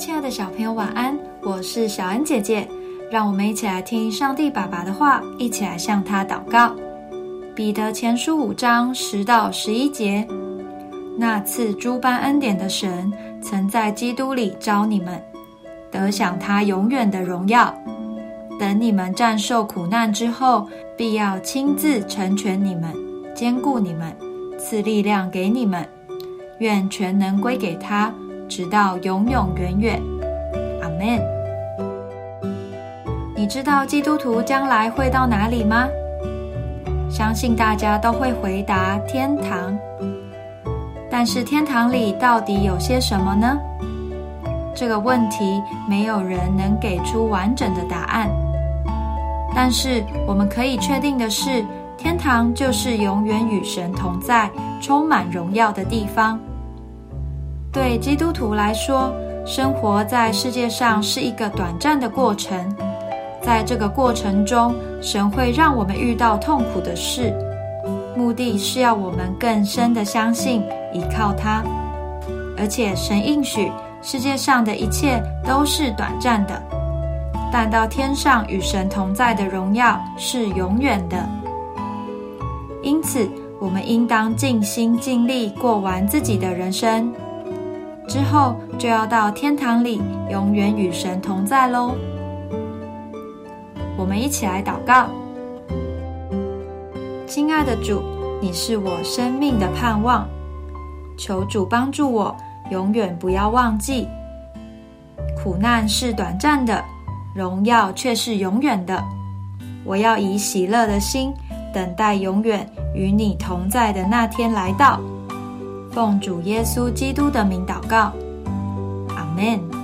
亲爱的小朋友，晚安！我是小恩姐姐，让我们一起来听上帝爸爸的话，一起来向他祷告。彼得前书五章十到十一节：那赐诸般恩典的神，曾在基督里招你们，得享他永远的荣耀。等你们战胜苦难之后，必要亲自成全你们，兼顾你们，赐力量给你们。愿全能归给他。直到永永远远，阿门。你知道基督徒将来会到哪里吗？相信大家都会回答天堂。但是天堂里到底有些什么呢？这个问题没有人能给出完整的答案。但是我们可以确定的是，天堂就是永远与神同在、充满荣耀的地方。对基督徒来说，生活在世界上是一个短暂的过程。在这个过程中，神会让我们遇到痛苦的事，目的是要我们更深的相信、依靠他。而且，神应许世界上的一切都是短暂的，但到天上与神同在的荣耀是永远的。因此，我们应当尽心尽力过完自己的人生。之后就要到天堂里，永远与神同在喽。我们一起来祷告：亲爱的主，你是我生命的盼望，求主帮助我，永远不要忘记，苦难是短暂的，荣耀却是永远的。我要以喜乐的心，等待永远与你同在的那天来到。奉主耶稣基督的名祷告，阿门。